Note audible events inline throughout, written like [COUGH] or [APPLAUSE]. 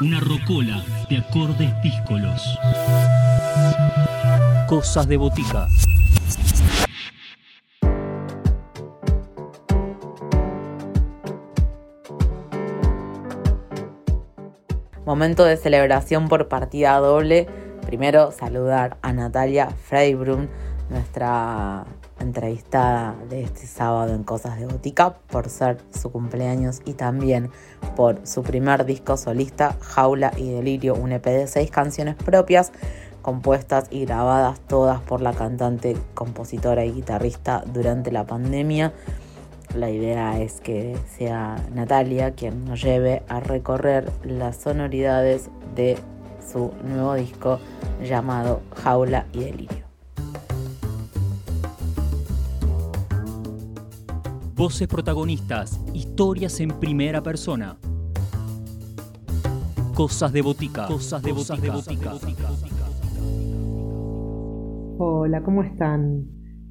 Una rocola de acordes díscolos. Cosas de botica. Momento de celebración por partida doble. Primero saludar a Natalia Freibrun, nuestra entrevistada de este sábado en Cosas de Botica, por ser su cumpleaños y también por su primer disco solista, Jaula y Delirio, un EP de seis canciones propias, compuestas y grabadas todas por la cantante, compositora y guitarrista durante la pandemia. La idea es que sea Natalia quien nos lleve a recorrer las sonoridades de su nuevo disco llamado Jaula y Delirio. Voces protagonistas, historias en primera persona. Cosas de botica. Cosas de botica. Hola, ¿cómo están?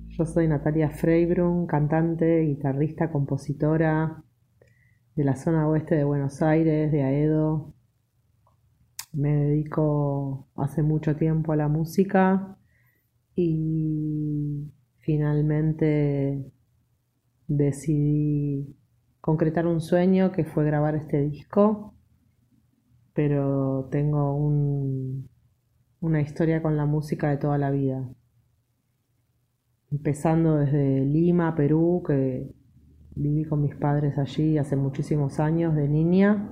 Yo soy Natalia Freibrun, cantante, guitarrista, compositora de la zona oeste de Buenos Aires, de Aedo. Me dedico hace mucho tiempo a la música y finalmente decidí concretar un sueño que fue grabar este disco, pero tengo una historia con la música de toda la vida. Empezando desde Lima, Perú, que viví con mis padres allí hace muchísimos años de niña,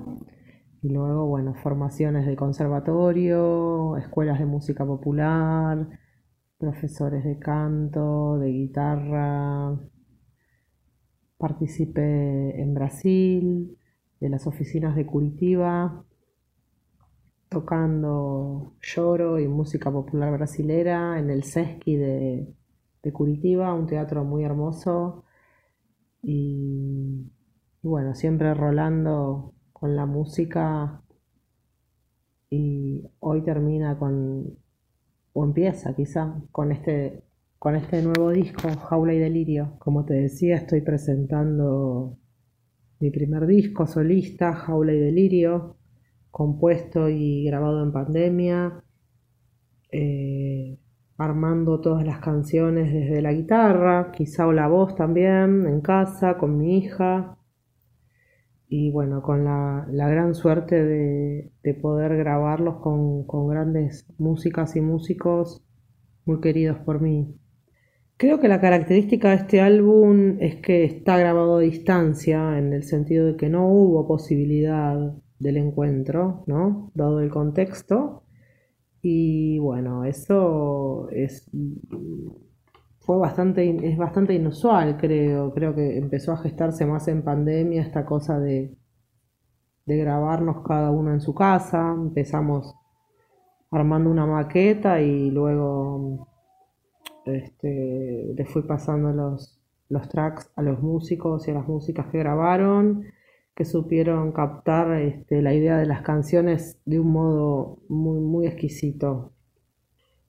y luego, bueno, formaciones de conservatorio, escuelas de música popular, profesores de canto, de guitarra, Participé en Brasil, de las oficinas de Curitiba, tocando lloro y música popular brasilera en el Sesqui de, Curitiba, un teatro muy hermoso. Y, bueno, siempre rolando con la música y hoy termina con, o empieza quizá, con este con este nuevo disco, Jaula y Delirio. Como te decía, estoy presentando mi primer disco solista, Jaula y Delirio, compuesto y grabado en pandemia, eh, armando todas las canciones desde la guitarra, quizá o la voz también, en casa, con mi hija. Y bueno, con la, gran suerte de, poder grabarlos con, con grandes músicas y músicos muy queridos por mí. Creo que la característica de este álbum es que está grabado a distancia, en el sentido de que no hubo posibilidad del encuentro, ¿no? Dado el contexto. Y bueno, eso es fue bastante es bastante inusual, creo. Creo que empezó a gestarse más en pandemia esta cosa de, de grabarnos cada uno en su casa. Empezamos armando una maqueta y luego este, le fui pasando los, los tracks a los músicos y a las músicas que grabaron, que supieron captar este, la idea de las canciones de un modo muy, muy exquisito.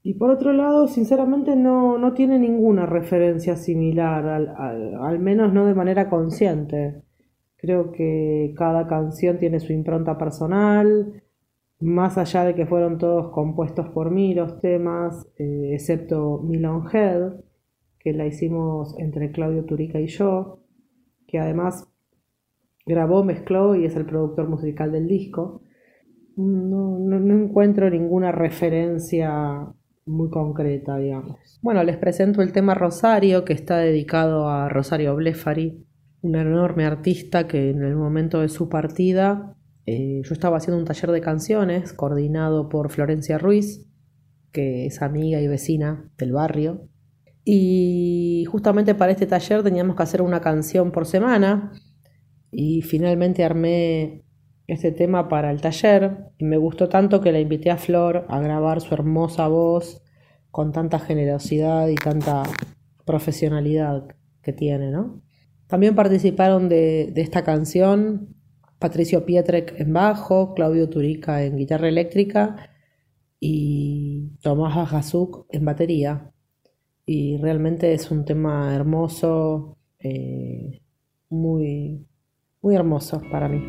Y por otro lado, sinceramente no, no tiene ninguna referencia similar, al, al menos no de manera consciente. Creo que cada canción tiene su impronta personal, más allá de que fueron todos compuestos por mí los temas, eh, excepto Milon Head, que la hicimos entre Claudio Turica y yo, que además grabó, mezcló y es el productor musical del disco. No, no encuentro ninguna referencia muy concreta, digamos. Bueno, les presento el tema Rosario, que está dedicado a Rosario Blefari, un enorme artista que en el momento de su partida eh, yo estaba haciendo un taller de canciones coordinado por Florencia Ruiz, que es amiga y vecina del barrio. Y justamente para este taller teníamos que hacer una canción por semana y finalmente armé este tema para el taller y me gustó tanto que la invité a Flor a grabar su hermosa voz con tanta generosidad y tanta profesionalidad que tiene, ¿no? También participaron de, de esta canción Patricio Pietrek en bajo, Claudio Turica en guitarra eléctrica y Tomás Bajazuk en batería. Y realmente es un tema hermoso, eh, muy, muy hermoso para mí.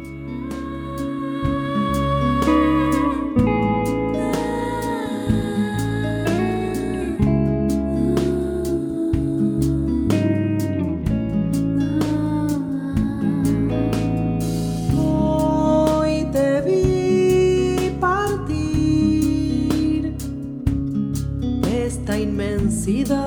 see the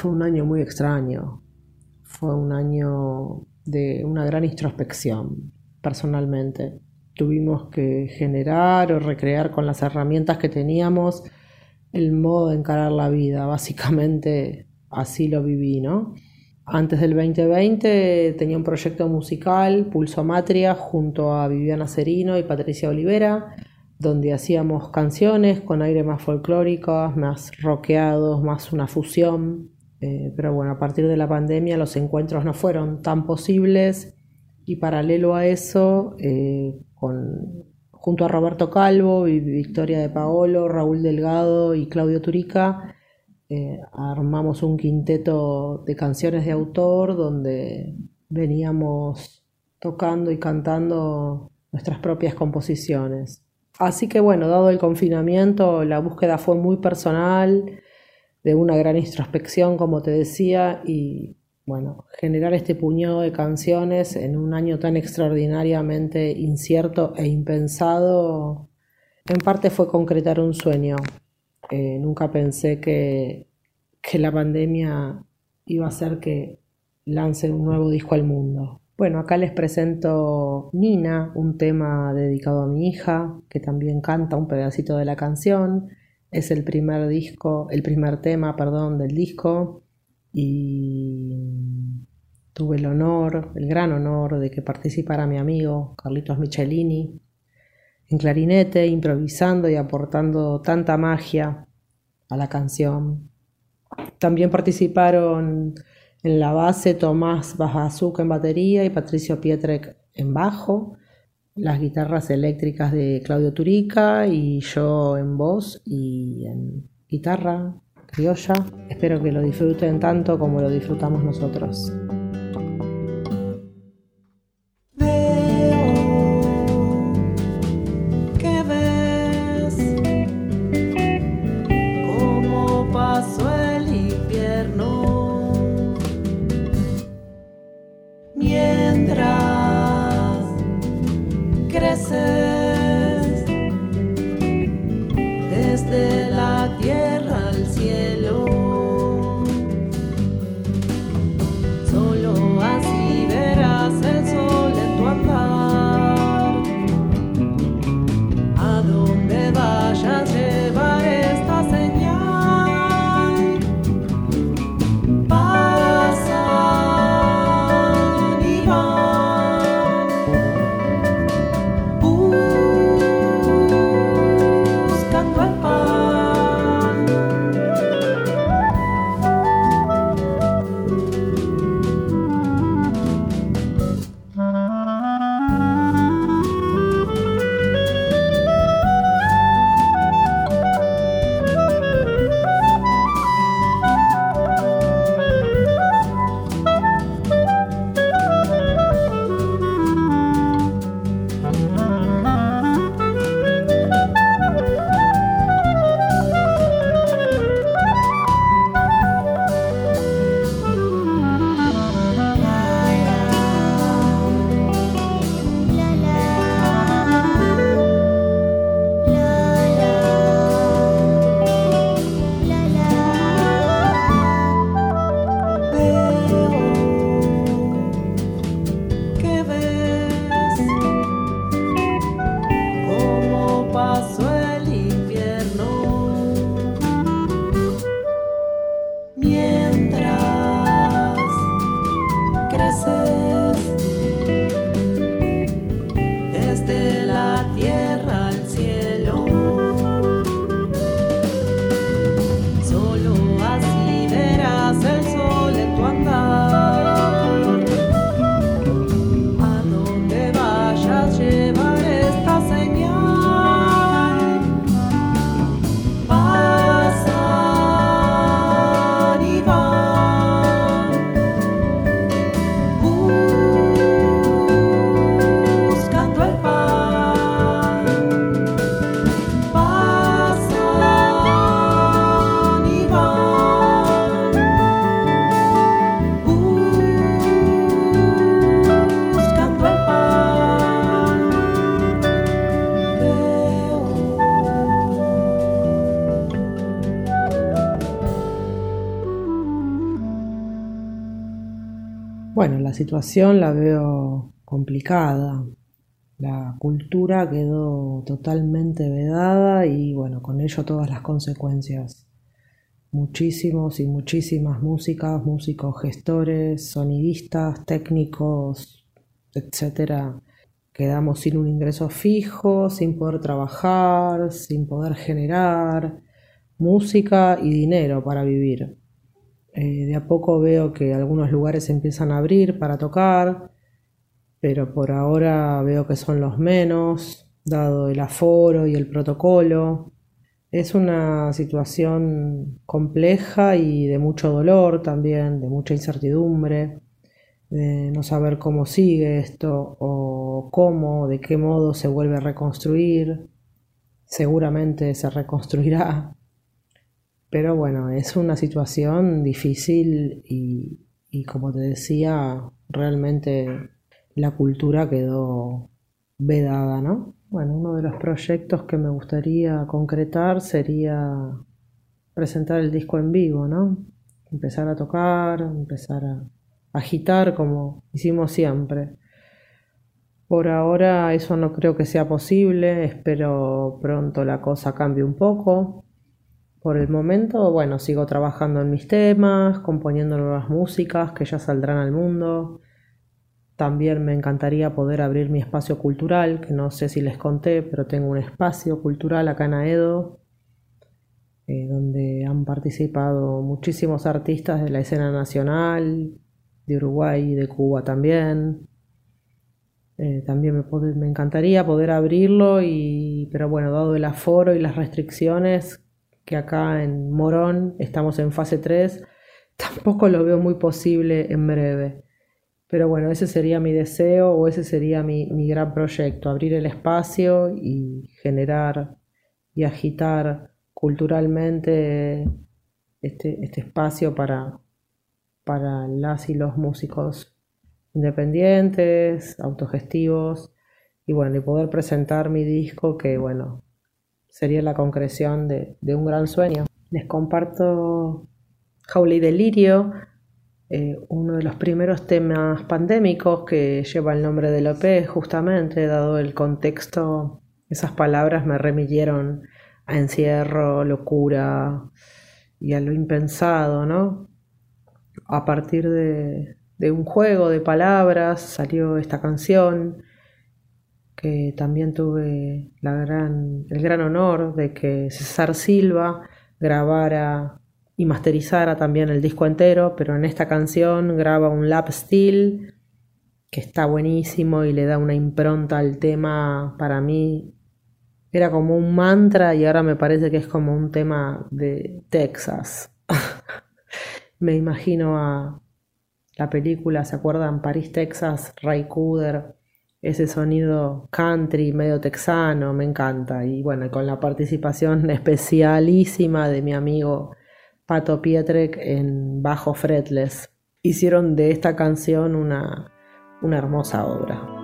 fue un año muy extraño. Fue un año de una gran introspección, personalmente. Tuvimos que generar o recrear con las herramientas que teníamos el modo de encarar la vida. Básicamente así lo viví, ¿no? Antes del 2020 tenía un proyecto musical, Pulsomatria, junto a Viviana Cerino y Patricia Olivera, donde hacíamos canciones con aire más folclóricos, más rockeados, más una fusión. Eh, pero bueno, a partir de la pandemia los encuentros no fueron tan posibles y paralelo a eso, eh, con, junto a Roberto Calvo, Victoria de Paolo, Raúl Delgado y Claudio Turica, eh, armamos un quinteto de canciones de autor donde veníamos tocando y cantando nuestras propias composiciones. Así que bueno, dado el confinamiento, la búsqueda fue muy personal, de una gran introspección, como te decía, y bueno, generar este puñado de canciones en un año tan extraordinariamente incierto e impensado, en parte fue concretar un sueño. Eh, nunca pensé que, que la pandemia iba a hacer que lance un nuevo disco al mundo. Bueno, acá les presento Nina, un tema dedicado a mi hija, que también canta un pedacito de la canción. Es el primer disco, el primer tema, perdón, del disco. Y tuve el honor, el gran honor de que participara mi amigo Carlitos Michelini en clarinete, improvisando y aportando tanta magia a la canción. También participaron en la base Tomás Bajazuca en batería y Patricio Pietrek en bajo, las guitarras eléctricas de Claudio Turica y yo en voz y en guitarra criolla. Espero que lo disfruten tanto como lo disfrutamos nosotros. te Bueno, la situación la veo complicada. La cultura quedó totalmente vedada y bueno, con ello todas las consecuencias. Muchísimos y muchísimas músicas, músicos, gestores, sonidistas, técnicos, etcétera, quedamos sin un ingreso fijo, sin poder trabajar, sin poder generar música y dinero para vivir. Eh, de a poco veo que algunos lugares empiezan a abrir para tocar, pero por ahora veo que son los menos, dado el aforo y el protocolo. Es una situación compleja y de mucho dolor también, de mucha incertidumbre, de no saber cómo sigue esto o cómo, de qué modo se vuelve a reconstruir. Seguramente se reconstruirá, pero bueno, es una situación difícil y, y como te decía, realmente la cultura quedó vedada, ¿no? Bueno, uno de los proyectos que me gustaría concretar sería presentar el disco en vivo, ¿no? Empezar a tocar, empezar a agitar como hicimos siempre. Por ahora eso no creo que sea posible, espero pronto la cosa cambie un poco. Por el momento, bueno, sigo trabajando en mis temas, componiendo nuevas músicas que ya saldrán al mundo. También me encantaría poder abrir mi espacio cultural, que no sé si les conté, pero tengo un espacio cultural acá en Aedo, eh, donde han participado muchísimos artistas de la escena nacional, de Uruguay y de Cuba también. Eh, también me, encantaría poder abrirlo, y, pero bueno, dado el aforo y las restricciones, que acá en Morón estamos en fase 3, tampoco lo veo muy posible en breve. Pero bueno, ese sería mi deseo o ese sería mi, mi gran proyecto, abrir el espacio y generar y agitar culturalmente este, este espacio para, para las y los músicos independientes, autogestivos y bueno, y poder presentar mi disco que bueno, sería la concreción de, de un gran sueño. Les comparto Jaula y Delirio, eh, uno de los primeros temas pandémicos que lleva el nombre del EP, justamente, dado el contexto, esas palabras me remitieron a encierro, locura y a lo impensado, ¿no? A partir de, de un juego de palabras salió esta canción que también tuve el gran honor de que César Silva grabara y masterizara también el disco entero, pero en esta canción graba un lap steel que está buenísimo y le da una impronta al tema para mí. Era como un mantra y ahora me parece que es como un tema de Texas. [LAUGHS] me imagino a la película, ¿se acuerdan? París, Texas, Ray Cooder, ese sonido country medio texano, me encanta. Y bueno, con la participación [LAUGHS] especialísima de mi amigo Pato Pietrek en bajo fretless. Hicieron de esta canción una, una hermosa obra.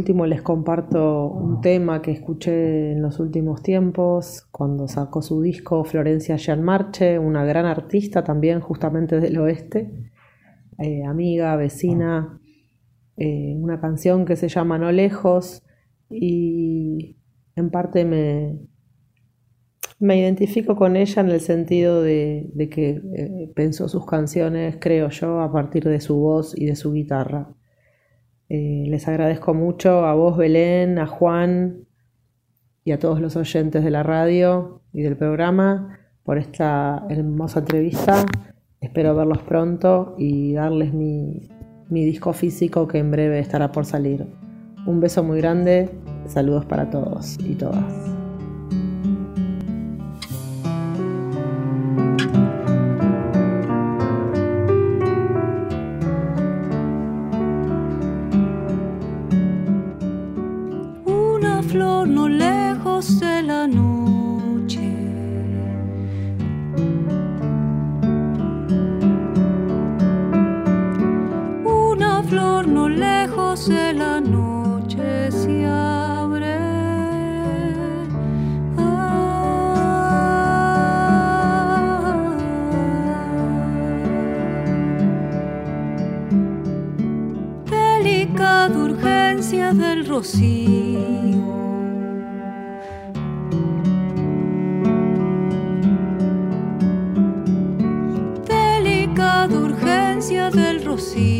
Último les comparto un tema que escuché en los últimos tiempos, cuando sacó su disco Florencia Gianmarche, una gran artista también justamente del oeste, eh, amiga, vecina, eh, una canción que se llama No Lejos y en parte me, me identifico con ella en el sentido de, que eh, pensó sus canciones, creo yo, a partir de su voz y de su guitarra. Eh, les agradezco mucho a vos, Belén, a Juan y a todos los oyentes de la radio y del programa por esta hermosa entrevista. Espero verlos pronto y darles mi, mi disco físico que en breve estará por salir. Un beso muy grande, saludos para todos y todas. Del rocío,